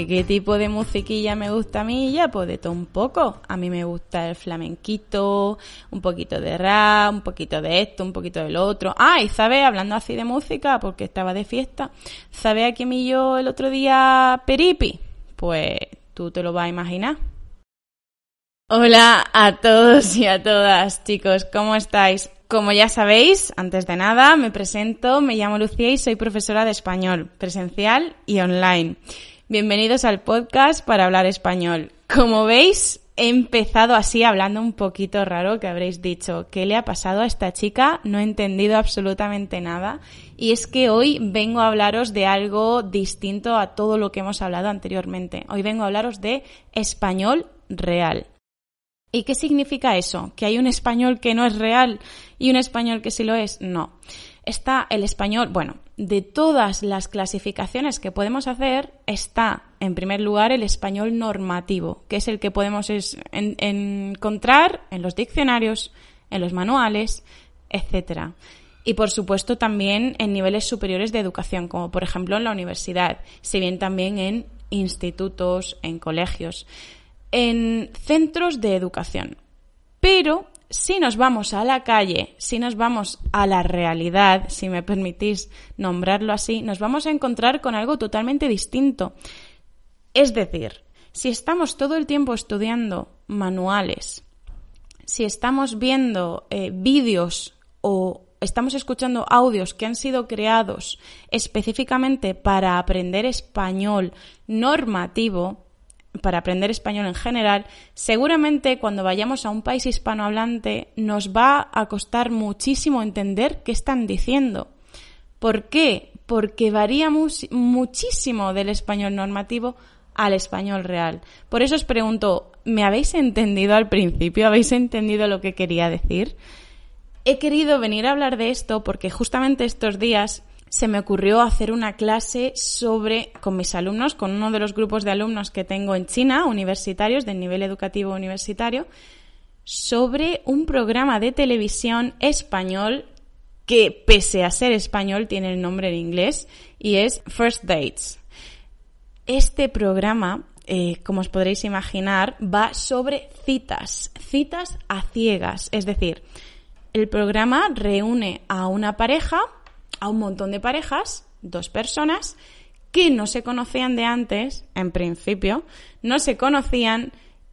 ¿Que qué tipo de musiquilla me gusta a mí? Ya, pues de todo un poco. A mí me gusta el flamenquito, un poquito de rap, un poquito de esto, un poquito del otro. Ah, ¿sabes? Hablando así de música, porque estaba de fiesta, ¿sabes a quién me yo el otro día Peripi? Pues tú te lo vas a imaginar. Hola a todos y a todas, chicos, ¿cómo estáis? Como ya sabéis, antes de nada, me presento, me llamo Lucía y soy profesora de español, presencial y online. Bienvenidos al podcast para hablar español. Como veis, he empezado así hablando un poquito raro que habréis dicho, ¿qué le ha pasado a esta chica? No he entendido absolutamente nada. Y es que hoy vengo a hablaros de algo distinto a todo lo que hemos hablado anteriormente. Hoy vengo a hablaros de español real. ¿Y qué significa eso? ¿Que hay un español que no es real y un español que sí lo es? No. Está el español, bueno, de todas las clasificaciones que podemos hacer, está en primer lugar el español normativo, que es el que podemos encontrar en los diccionarios, en los manuales, etc. Y por supuesto también en niveles superiores de educación, como por ejemplo en la universidad, si bien también en institutos, en colegios en centros de educación. Pero si nos vamos a la calle, si nos vamos a la realidad, si me permitís nombrarlo así, nos vamos a encontrar con algo totalmente distinto. Es decir, si estamos todo el tiempo estudiando manuales, si estamos viendo eh, vídeos o estamos escuchando audios que han sido creados específicamente para aprender español normativo, para aprender español en general, seguramente cuando vayamos a un país hispanohablante nos va a costar muchísimo entender qué están diciendo. ¿Por qué? Porque varía muchísimo del español normativo al español real. Por eso os pregunto, ¿me habéis entendido al principio? ¿Habéis entendido lo que quería decir? He querido venir a hablar de esto porque justamente estos días se me ocurrió hacer una clase sobre, con mis alumnos, con uno de los grupos de alumnos que tengo en China, universitarios, del nivel educativo universitario, sobre un programa de televisión español que, pese a ser español, tiene el nombre en inglés y es First Dates. Este programa, eh, como os podréis imaginar, va sobre citas, citas a ciegas. Es decir, el programa reúne a una pareja, a un montón de parejas, dos personas, que no se conocían de antes, en principio, no se conocían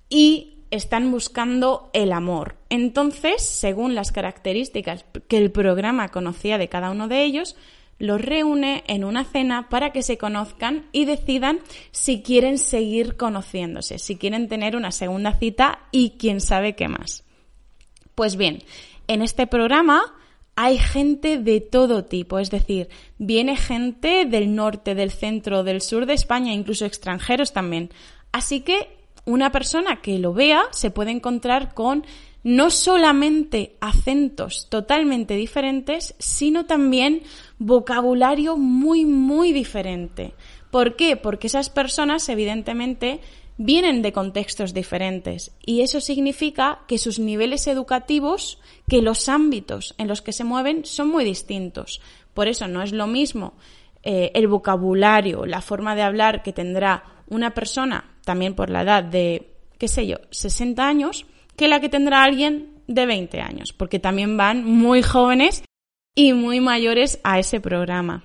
y están buscando el amor. Entonces, según las características que el programa conocía de cada uno de ellos, los reúne en una cena para que se conozcan y decidan si quieren seguir conociéndose, si quieren tener una segunda cita y quién sabe qué más. Pues bien, en este programa hay gente de todo tipo, es decir, viene gente del norte, del centro, del sur de España, incluso extranjeros también. Así que una persona que lo vea se puede encontrar con no solamente acentos totalmente diferentes, sino también vocabulario muy, muy diferente. ¿Por qué? Porque esas personas, evidentemente, vienen de contextos diferentes y eso significa que sus niveles educativos, que los ámbitos en los que se mueven son muy distintos. Por eso no es lo mismo eh, el vocabulario, la forma de hablar que tendrá una persona, también por la edad de, qué sé yo, 60 años, que la que tendrá alguien de 20 años, porque también van muy jóvenes y muy mayores a ese programa.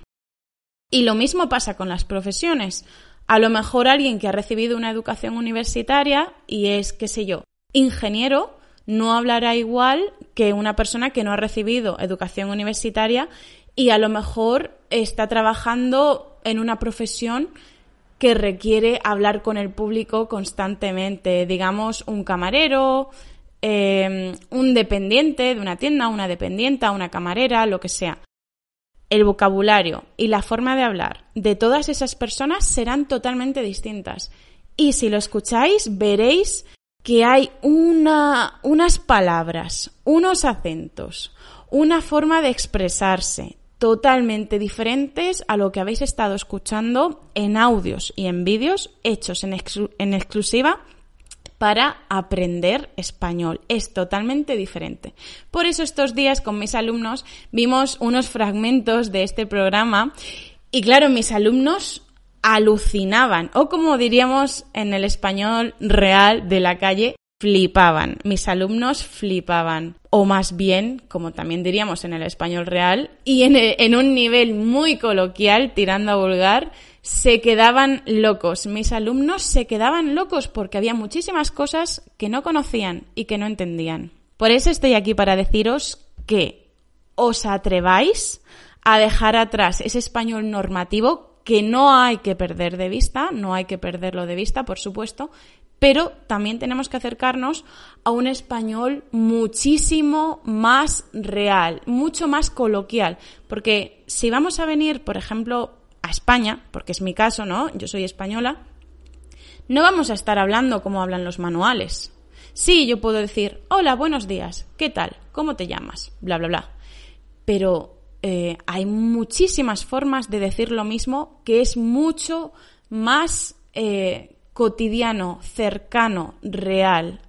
Y lo mismo pasa con las profesiones. A lo mejor alguien que ha recibido una educación universitaria y es, qué sé yo, ingeniero, no hablará igual que una persona que no ha recibido educación universitaria y a lo mejor está trabajando en una profesión que requiere hablar con el público constantemente, digamos un camarero, eh, un dependiente de una tienda, una dependienta, una camarera, lo que sea el vocabulario y la forma de hablar de todas esas personas serán totalmente distintas. Y si lo escucháis, veréis que hay una, unas palabras, unos acentos, una forma de expresarse totalmente diferentes a lo que habéis estado escuchando en audios y en vídeos hechos en, en exclusiva para aprender español. Es totalmente diferente. Por eso estos días con mis alumnos vimos unos fragmentos de este programa y claro, mis alumnos alucinaban o como diríamos en el español real de la calle, flipaban. Mis alumnos flipaban. O más bien, como también diríamos en el español real, y en, un nivel muy coloquial, tirando a vulgar, se quedaban locos. Mis alumnos se quedaban locos porque había muchísimas cosas que no conocían y que no entendían. Por eso estoy aquí para deciros que os atreváis a dejar atrás ese español normativo que no hay que perder de vista, no hay que perderlo de vista, por supuesto, pero también tenemos que acercarnos a un español muchísimo más real, mucho más coloquial, porque si vamos a venir, por ejemplo, España, porque es mi caso, ¿no? Yo soy española, no vamos a estar hablando como hablan los manuales. Sí, yo puedo decir, hola, buenos días, ¿qué tal? ¿Cómo te llamas? Bla, bla, bla. Pero eh, hay muchísimas formas de decir lo mismo que es mucho más eh, cotidiano, cercano, real,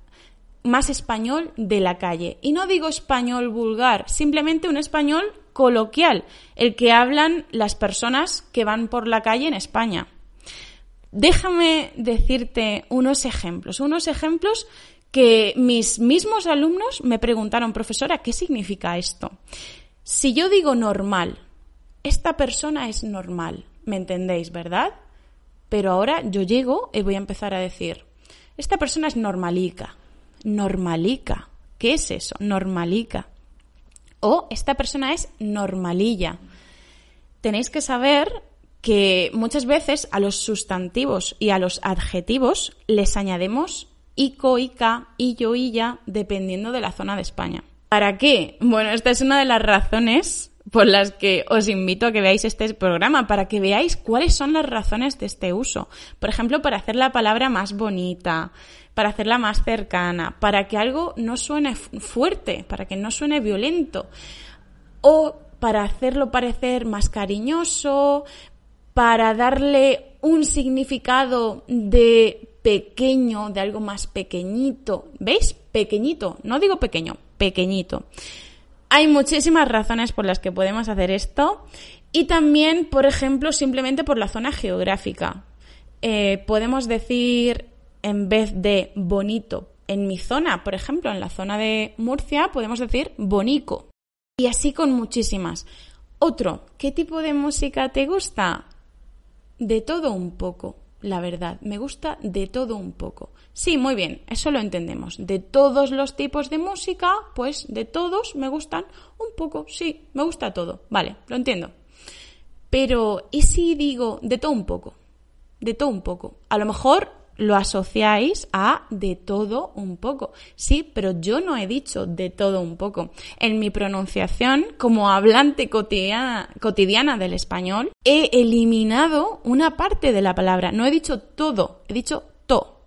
más español de la calle. Y no digo español vulgar, simplemente un español coloquial, el que hablan las personas que van por la calle en España. Déjame decirte unos ejemplos, unos ejemplos que mis mismos alumnos me preguntaron, profesora, ¿qué significa esto? Si yo digo normal, esta persona es normal, ¿me entendéis, verdad? Pero ahora yo llego y voy a empezar a decir, esta persona es normalica. Normalica. ¿Qué es eso? Normalica. O esta persona es normalilla. Tenéis que saber que muchas veces a los sustantivos y a los adjetivos les añadimos ico, ica, illo, illa, dependiendo de la zona de España. ¿Para qué? Bueno, esta es una de las razones por las que os invito a que veáis este programa, para que veáis cuáles son las razones de este uso. Por ejemplo, para hacer la palabra más bonita, para hacerla más cercana, para que algo no suene fuerte, para que no suene violento, o para hacerlo parecer más cariñoso, para darle un significado de pequeño, de algo más pequeñito. ¿Veis? Pequeñito, no digo pequeño, pequeñito. Hay muchísimas razones por las que podemos hacer esto y también, por ejemplo, simplemente por la zona geográfica. Eh, podemos decir, en vez de bonito, en mi zona, por ejemplo, en la zona de Murcia, podemos decir bonico. Y así con muchísimas. Otro, ¿qué tipo de música te gusta? De todo un poco la verdad. Me gusta de todo un poco. Sí, muy bien, eso lo entendemos. De todos los tipos de música, pues de todos me gustan un poco. Sí, me gusta todo. Vale, lo entiendo. Pero, ¿y si digo de todo un poco? De todo un poco. A lo mejor lo asociáis a de todo un poco. Sí, pero yo no he dicho de todo un poco. En mi pronunciación, como hablante cotidiana, del español, he eliminado una parte de la palabra. No he dicho todo, he dicho to.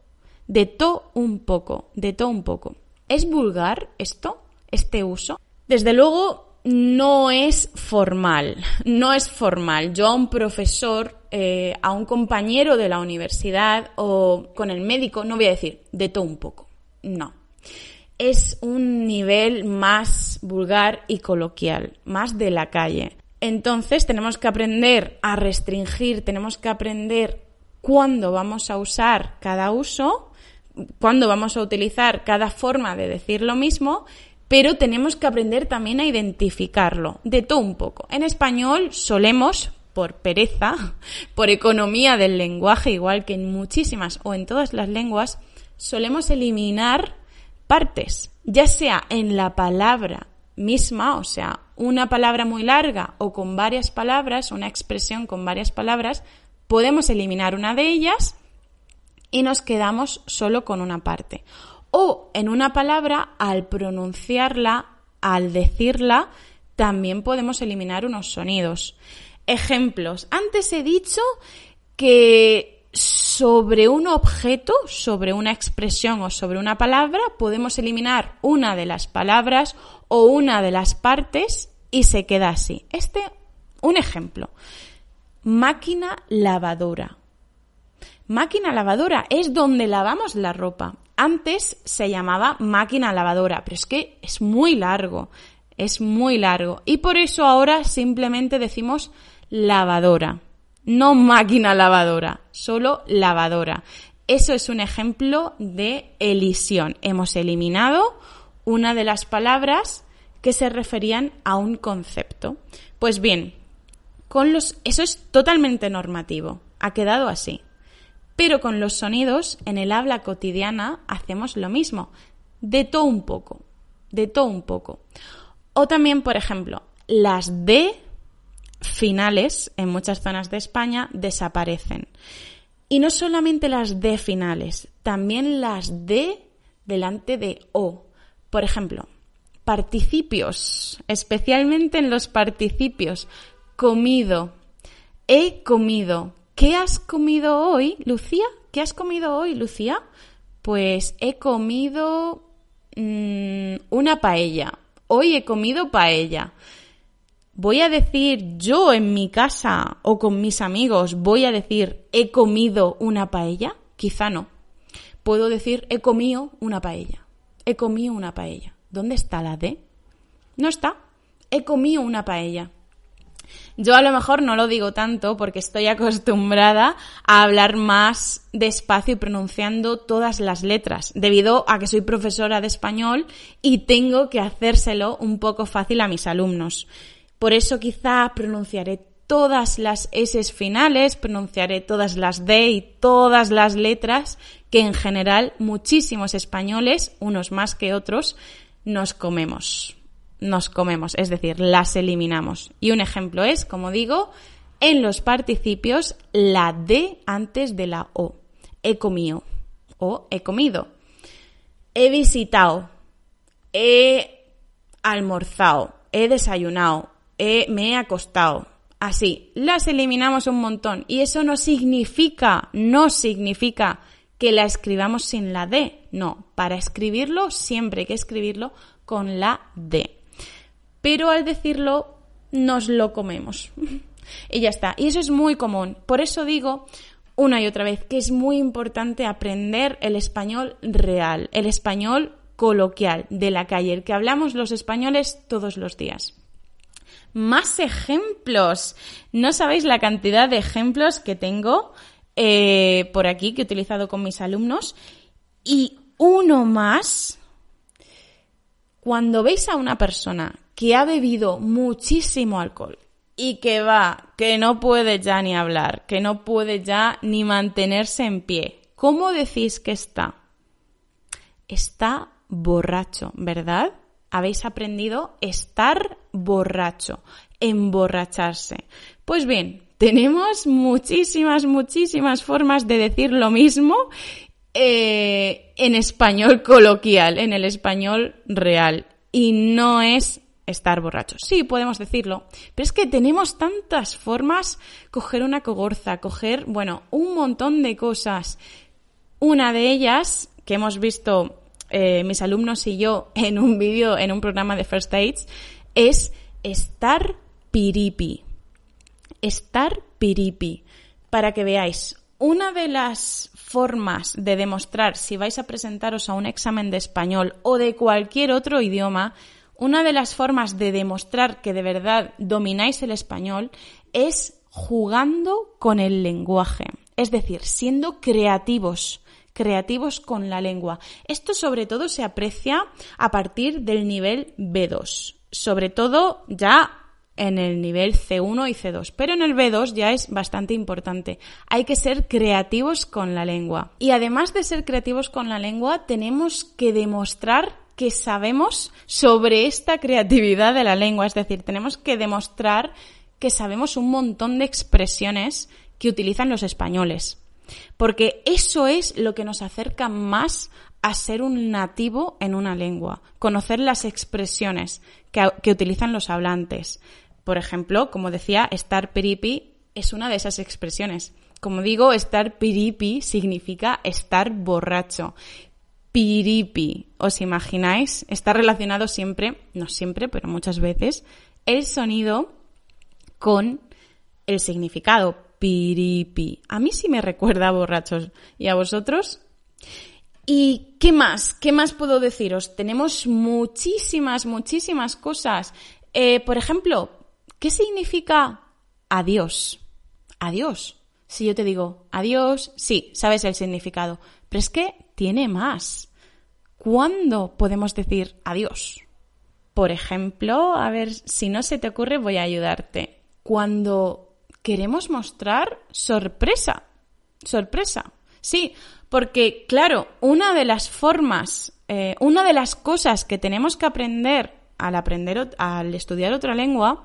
De to un poco, de to un poco. ¿Es vulgar esto? ¿Este uso? Desde luego, no es formal, no es formal. Yo a un profesor, eh, a un compañero de la universidad o con el médico no voy a decir de todo un poco, no. Es un nivel más vulgar y coloquial, más de la calle. Entonces tenemos que aprender a restringir, tenemos que aprender cuándo vamos a usar cada uso, cuándo vamos a utilizar cada forma de decir lo mismo pero tenemos que aprender también a identificarlo, de todo un poco. En español solemos, por pereza, por economía del lenguaje, igual que en muchísimas o en todas las lenguas, solemos eliminar partes, ya sea en la palabra misma, o sea, una palabra muy larga o con varias palabras, una expresión con varias palabras, podemos eliminar una de ellas y nos quedamos solo con una parte o en una palabra, al pronunciarla, al decirla, también podemos eliminar unos sonidos. Ejemplos. Antes he dicho que sobre un objeto, sobre una expresión o sobre una palabra, podemos eliminar una de las palabras o una de las partes y se queda así. Este, un ejemplo. Máquina lavadora. Máquina lavadora es donde lavamos la ropa. Antes se llamaba máquina lavadora, pero es que es muy largo, es muy largo. Y por eso ahora simplemente decimos lavadora. no máquina lavadora, solo lavadora. Eso es un ejemplo de elisión. Hemos eliminado una de las palabras que se referían a un concepto. Pues bien, con los eso es totalmente normativo, ha quedado así. Pero con los sonidos en el habla cotidiana hacemos lo mismo, de todo un poco, de todo un poco. O también, por ejemplo, las D finales en muchas zonas de España desaparecen. Y no solamente las D finales, también las D delante de O. Por ejemplo, participios, especialmente en los participios. Comido, he comido. ¿Qué has comido hoy, Lucía? ¿Qué has comido hoy, Lucía? Pues he comido mm, una paella. Hoy he comido paella. ¿Voy a decir yo en mi casa o con mis amigos, voy a decir he comido una paella? Quizá no. Puedo decir he comido una paella. He comido una paella. ¿Dónde está la D? No está. He comido una paella. Yo a lo mejor no lo digo tanto porque estoy acostumbrada a hablar más despacio y pronunciando todas las letras, debido a que soy profesora de español y tengo que hacérselo un poco fácil a mis alumnos. Por eso quizá pronunciaré todas las S finales, pronunciaré todas las D y todas las letras que en general muchísimos españoles, unos más que otros, nos comemos. Nos comemos, es decir, las eliminamos. Y un ejemplo es, como digo, en los participios la D antes de la O. He comido o he comido. He visitado. He almorzado. He desayunado me he acostado. Así, las eliminamos un montón. Y eso no significa, no significa que la escribamos sin la D. No, para escribirlo siempre hay que escribirlo con la D. Pero al decirlo, nos lo comemos. y ya está. Y eso es muy común. Por eso digo una y otra vez que es muy importante aprender el español real, el español coloquial de la calle, el que hablamos los españoles todos los días más ejemplos. No sabéis la cantidad de ejemplos que tengo eh, por aquí que he utilizado con mis alumnos. Y uno más, cuando veis a una persona que ha bebido muchísimo alcohol y que va, que no puede ya ni hablar, que no puede ya ni mantenerse en pie, ¿cómo decís que está? Está borracho, ¿verdad? habéis aprendido estar borracho, emborracharse. Pues bien, tenemos muchísimas, muchísimas formas de decir lo mismo eh, en español coloquial, en el español real. Y no es estar borracho. Sí, podemos decirlo, pero es que tenemos tantas formas, coger una cogorza, coger, bueno, un montón de cosas. Una de ellas que hemos visto eh, mis alumnos y yo en un vídeo, en un programa de First Aids, es estar piripi. Estar piripi. Para que veáis, una de las formas de demostrar si vais a presentaros a un examen de español o de cualquier otro idioma, una de las formas de demostrar que de verdad domináis el español es jugando con el lenguaje, es decir, siendo creativos, creativos con la lengua. Esto sobre todo se aprecia a partir del nivel B2, sobre todo ya en el nivel C1 y C2, pero en el B2 ya es bastante importante. Hay que ser creativos con la lengua. Y además de ser creativos con la lengua, tenemos que demostrar que sabemos sobre esta creatividad de la lengua, es decir, tenemos que demostrar que sabemos un montón de expresiones que utilizan los españoles. Porque eso es lo que nos acerca más a ser un nativo en una lengua, conocer las expresiones que, utilizan los hablantes. Por ejemplo, como decía, estar piripi es una de esas expresiones. Como digo, estar piripi significa estar borracho. Piripi, ¿os imagináis? Está relacionado siempre, no siempre, pero muchas veces, el sonido con el significado piripi. A mí sí me recuerda a borrachos. ¿Y a vosotros? ¿Y qué más? ¿Qué más puedo deciros? Tenemos muchísimas, muchísimas cosas. Eh, por ejemplo, ¿qué significa adiós? adiós. Si yo te digo adiós, sí, sabes el significado, pero es que tiene más. ¿Cuándo podemos decir adiós? Por ejemplo, a ver, si no se te ocurre, voy a ayudarte. Cuando queremos mostrar sorpresa. Sorpresa. Sí, porque claro, una de las formas, eh, una de las cosas que tenemos que aprender al aprender, al estudiar otra lengua,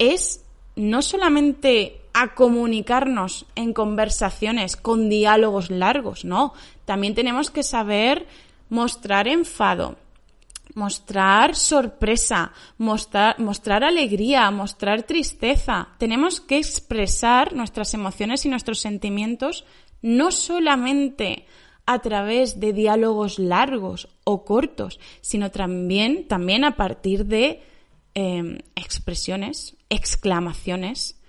es no solamente a comunicarnos en conversaciones con diálogos largos, no. También tenemos que saber mostrar enfado, mostrar sorpresa, mostrar, mostrar alegría, mostrar tristeza. Tenemos que expresar nuestras emociones y nuestros sentimientos no solamente a través de diálogos largos o cortos, sino también, también a partir de em, expresiones, exclamaciones.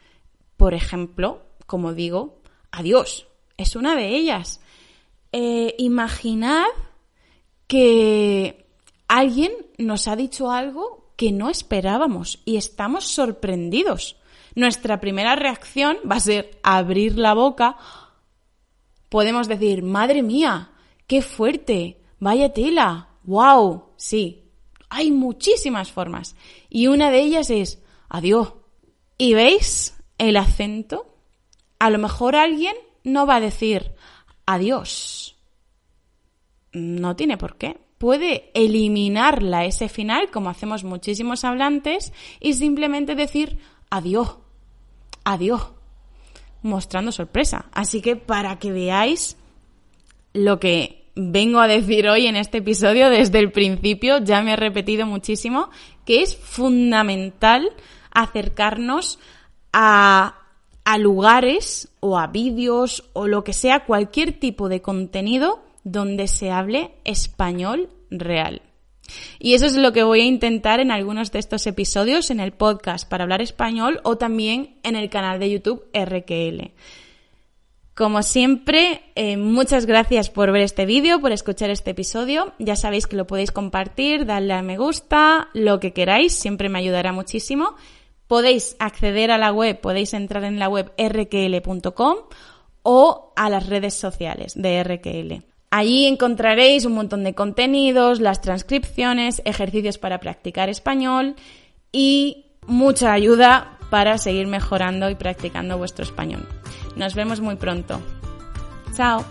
Por ejemplo, como digo, adiós. Es una de ellas. Eh, imaginad que alguien nos ha dicho algo que no esperábamos y estamos sorprendidos. Nuestra primera reacción va a ser abrir la boca. Podemos decir, madre mía, qué fuerte, vaya tela, wow, sí. Hay muchísimas formas y una de ellas es adiós. ¿Y veis el acento? A lo mejor alguien no va a decir adiós no tiene por qué. Puede eliminar la S final, como hacemos muchísimos hablantes, y simplemente decir adiós, adiós, mostrando sorpresa. Así que para que veáis lo que vengo a decir hoy en este episodio desde el principio, ya me he repetido muchísimo, que es fundamental acercarnos a, a lugares o a vídeos o lo que sea, cualquier tipo de contenido donde se hable español real. Y eso es lo que voy a intentar en algunos de estos episodios en el podcast para hablar español o también en el canal de YouTube RQL. Como siempre, eh, muchas gracias por ver este vídeo, por escuchar este episodio. Ya sabéis que lo podéis compartir, darle a me gusta, lo que queráis, siempre me ayudará muchísimo. Podéis acceder a la web, podéis entrar en la web rql.com o a las redes sociales de RQL. Allí encontraréis un montón de contenidos, las transcripciones, ejercicios para practicar español y mucha ayuda para seguir mejorando y practicando vuestro español. Nos vemos muy pronto. Chao.